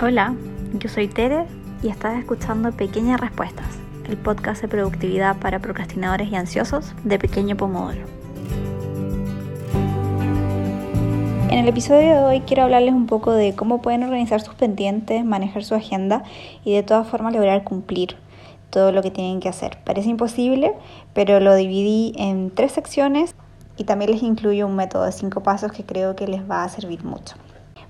Hola, yo soy Tere y estás escuchando Pequeñas Respuestas, el podcast de productividad para procrastinadores y ansiosos de Pequeño Pomodoro. En el episodio de hoy quiero hablarles un poco de cómo pueden organizar sus pendientes, manejar su agenda y de todas formas lograr cumplir todo lo que tienen que hacer. Parece imposible, pero lo dividí en tres secciones y también les incluyo un método de cinco pasos que creo que les va a servir mucho.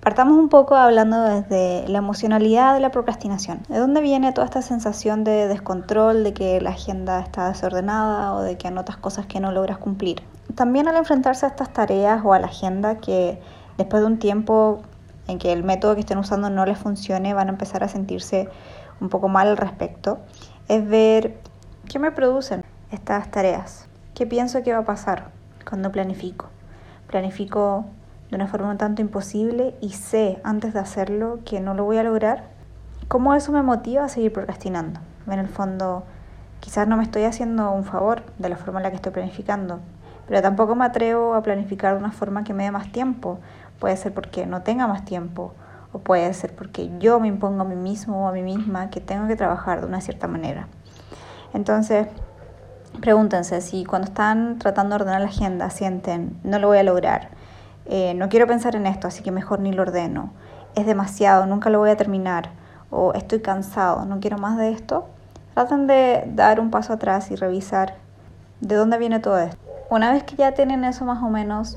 Partamos un poco hablando desde la emocionalidad de la procrastinación. ¿De dónde viene toda esta sensación de descontrol, de que la agenda está desordenada o de que anotas cosas que no logras cumplir? También al enfrentarse a estas tareas o a la agenda que después de un tiempo en que el método que estén usando no les funcione, van a empezar a sentirse un poco mal al respecto, es ver qué me producen estas tareas, qué pienso que va a pasar cuando planifico. Planifico de una forma un tanto imposible y sé antes de hacerlo que no lo voy a lograr, ¿cómo eso me motiva a seguir procrastinando? En el fondo, quizás no me estoy haciendo un favor de la forma en la que estoy planificando, pero tampoco me atrevo a planificar de una forma que me dé más tiempo. Puede ser porque no tenga más tiempo o puede ser porque yo me impongo a mí mismo o a mí misma que tengo que trabajar de una cierta manera. Entonces, pregúntense si cuando están tratando de ordenar la agenda sienten, no lo voy a lograr, eh, no quiero pensar en esto, así que mejor ni lo ordeno, es demasiado, nunca lo voy a terminar, o estoy cansado, no quiero más de esto, traten de dar un paso atrás y revisar de dónde viene todo esto. Una vez que ya tienen eso más o menos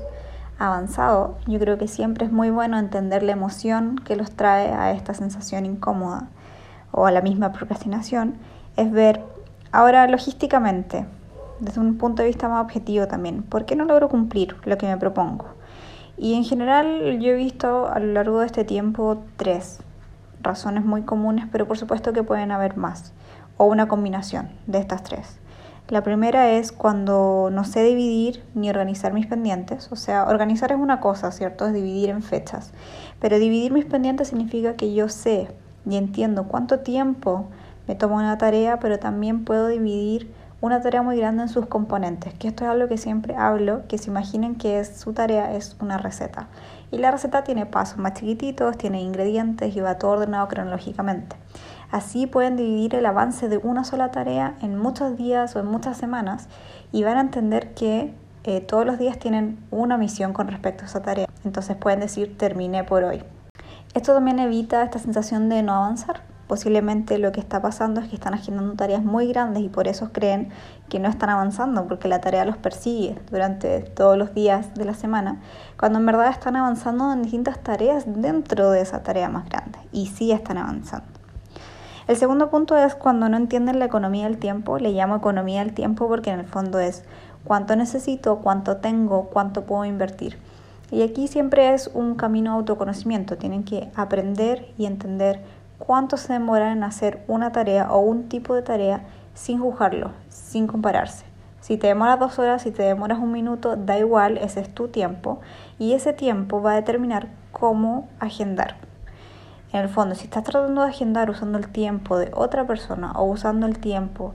avanzado, yo creo que siempre es muy bueno entender la emoción que los trae a esta sensación incómoda o a la misma procrastinación, es ver ahora logísticamente, desde un punto de vista más objetivo también, ¿por qué no logro cumplir lo que me propongo? Y en general yo he visto a lo largo de este tiempo tres razones muy comunes, pero por supuesto que pueden haber más, o una combinación de estas tres. La primera es cuando no sé dividir ni organizar mis pendientes. O sea, organizar es una cosa, ¿cierto? Es dividir en fechas. Pero dividir mis pendientes significa que yo sé y entiendo cuánto tiempo me toma una tarea, pero también puedo dividir una tarea muy grande en sus componentes, que esto es algo que siempre hablo, que se imaginen que es, su tarea es una receta. Y la receta tiene pasos más chiquititos, tiene ingredientes y va todo ordenado cronológicamente. Así pueden dividir el avance de una sola tarea en muchos días o en muchas semanas y van a entender que eh, todos los días tienen una misión con respecto a esa tarea. Entonces pueden decir terminé por hoy. Esto también evita esta sensación de no avanzar posiblemente lo que está pasando es que están agendando tareas muy grandes y por eso creen que no están avanzando, porque la tarea los persigue durante todos los días de la semana, cuando en verdad están avanzando en distintas tareas dentro de esa tarea más grande y sí están avanzando. El segundo punto es cuando no entienden la economía del tiempo, le llamo economía del tiempo porque en el fondo es cuánto necesito, cuánto tengo, cuánto puedo invertir. Y aquí siempre es un camino de autoconocimiento, tienen que aprender y entender cuánto se demora en hacer una tarea o un tipo de tarea sin juzgarlo, sin compararse. Si te demoras dos horas, si te demoras un minuto, da igual, ese es tu tiempo y ese tiempo va a determinar cómo agendar. En el fondo, si estás tratando de agendar usando el tiempo de otra persona o usando el tiempo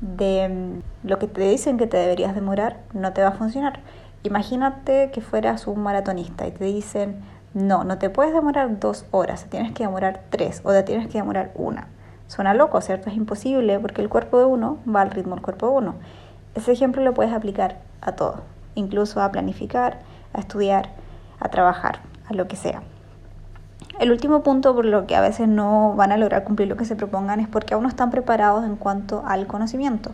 de mm, lo que te dicen que te deberías demorar, no te va a funcionar. Imagínate que fueras un maratonista y te dicen, no, no te puedes demorar dos horas, tienes que demorar tres o te tienes que demorar una. Suena loco, ¿cierto? Es imposible porque el cuerpo de uno va al ritmo del cuerpo de uno. Ese ejemplo lo puedes aplicar a todo, incluso a planificar, a estudiar, a trabajar, a lo que sea. El último punto por lo que a veces no van a lograr cumplir lo que se propongan es porque aún no están preparados en cuanto al conocimiento.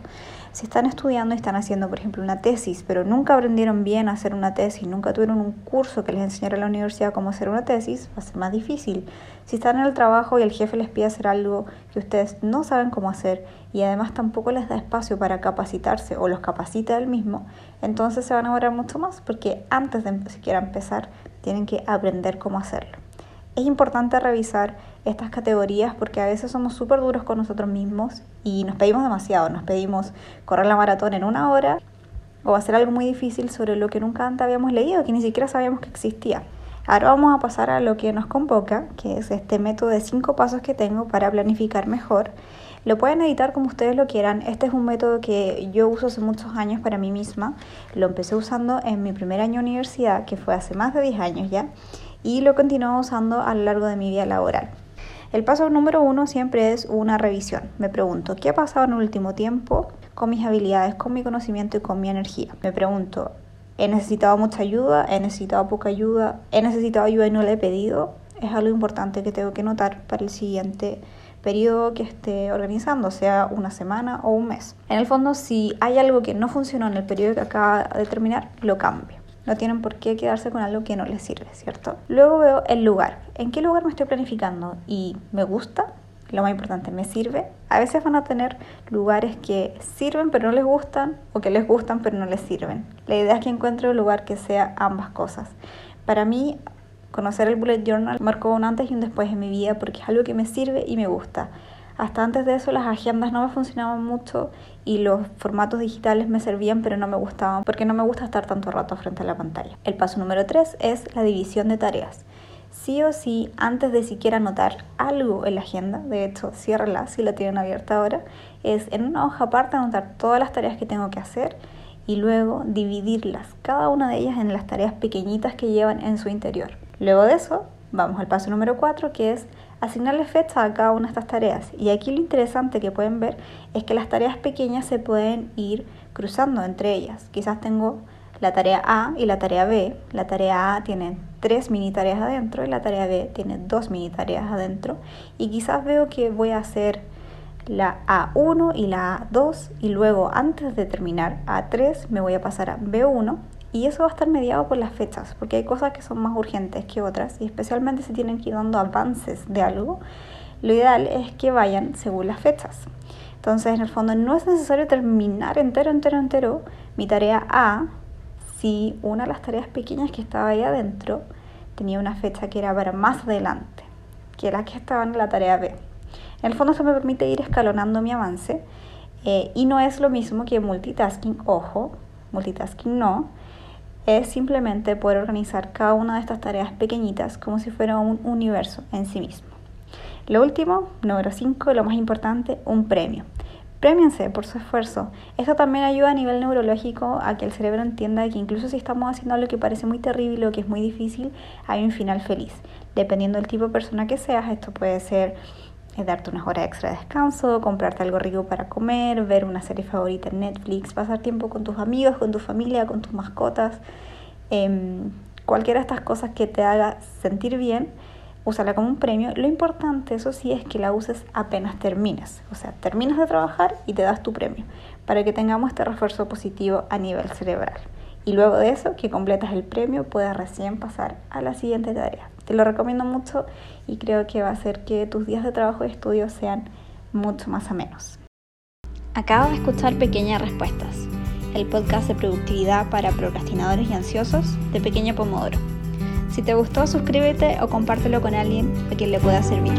Si están estudiando y están haciendo, por ejemplo, una tesis, pero nunca aprendieron bien a hacer una tesis, nunca tuvieron un curso que les enseñara en la universidad cómo hacer una tesis, va a ser más difícil. Si están en el trabajo y el jefe les pide hacer algo que ustedes no saben cómo hacer y además tampoco les da espacio para capacitarse o los capacita él mismo, entonces se van a demorar mucho más porque antes de siquiera empezar tienen que aprender cómo hacerlo es importante revisar estas categorías porque a veces somos súper duros con nosotros mismos y nos pedimos demasiado. Nos pedimos correr la maratón en una hora o hacer algo muy difícil sobre lo que nunca antes habíamos leído, que ni siquiera sabíamos que existía. Ahora vamos a pasar a lo que nos convoca, que es este método de cinco pasos que tengo para planificar mejor. Lo pueden editar como ustedes lo quieran. Este es un método que yo uso hace muchos años para mí misma. Lo empecé usando en mi primer año de universidad, que fue hace más de 10 años ya y lo continúo usando a lo largo de mi vida laboral. El paso número uno siempre es una revisión. Me pregunto, ¿qué ha pasado en el último tiempo con mis habilidades, con mi conocimiento y con mi energía? Me pregunto, ¿he necesitado mucha ayuda? ¿He necesitado poca ayuda? ¿He necesitado ayuda y no la he pedido? Es algo importante que tengo que notar para el siguiente periodo que esté organizando, sea una semana o un mes. En el fondo, si hay algo que no funcionó en el periodo que acaba de terminar, lo cambio. No tienen por qué quedarse con algo que no les sirve, ¿cierto? Luego veo el lugar. ¿En qué lugar me estoy planificando? ¿Y me gusta? Lo más importante, ¿me sirve? A veces van a tener lugares que sirven pero no les gustan o que les gustan pero no les sirven. La idea es que encuentre un lugar que sea ambas cosas. Para mí, conocer el bullet journal marcó un antes y un después en mi vida porque es algo que me sirve y me gusta. Hasta antes de eso las agendas no me funcionaban mucho y los formatos digitales me servían pero no me gustaban porque no me gusta estar tanto rato frente a la pantalla. El paso número 3 es la división de tareas. Sí o sí, antes de siquiera anotar algo en la agenda, de hecho, ciérrala si la tienen abierta ahora, es en una hoja aparte anotar todas las tareas que tengo que hacer y luego dividirlas, cada una de ellas en las tareas pequeñitas que llevan en su interior. Luego de eso, vamos al paso número 4, que es asignarle fecha a cada una de estas tareas. Y aquí lo interesante que pueden ver es que las tareas pequeñas se pueden ir cruzando entre ellas. Quizás tengo la tarea A y la tarea B. La tarea A tiene tres mini tareas adentro y la tarea B tiene dos mini tareas adentro. Y quizás veo que voy a hacer la A1 y la A2 y luego antes de terminar A3 me voy a pasar a B1 y eso va a estar mediado por las fechas, porque hay cosas que son más urgentes que otras y especialmente si tienen que ir dando avances de algo, lo ideal es que vayan según las fechas. Entonces, en el fondo, no es necesario terminar entero, entero, entero mi tarea A si una de las tareas pequeñas que estaba ahí adentro tenía una fecha que era para más adelante que la que estaba en la tarea B. En el fondo, eso me permite ir escalonando mi avance eh, y no es lo mismo que multitasking, ojo, multitasking no, es simplemente poder organizar cada una de estas tareas pequeñitas como si fuera un universo en sí mismo. Lo último, número 5, lo más importante, un premio. Premiense por su esfuerzo. Esto también ayuda a nivel neurológico a que el cerebro entienda que incluso si estamos haciendo algo que parece muy terrible o que es muy difícil, hay un final feliz. Dependiendo del tipo de persona que seas, esto puede ser darte unas horas extra de descanso, comprarte algo rico para comer, ver una serie favorita en Netflix, pasar tiempo con tus amigos, con tu familia, con tus mascotas. Em, cualquiera de estas cosas que te haga sentir bien, úsala como un premio. Lo importante, eso sí, es que la uses apenas termines. O sea, terminas de trabajar y te das tu premio, para que tengamos este refuerzo positivo a nivel cerebral. Y luego de eso, que completas el premio, puedes recién pasar a la siguiente tarea. Te lo recomiendo mucho y creo que va a hacer que tus días de trabajo y estudio sean mucho más amenos. Acabo de escuchar Pequeñas Respuestas, el podcast de productividad para procrastinadores y ansiosos de Pequeña Pomodoro. Si te gustó, suscríbete o compártelo con alguien a quien le pueda servir.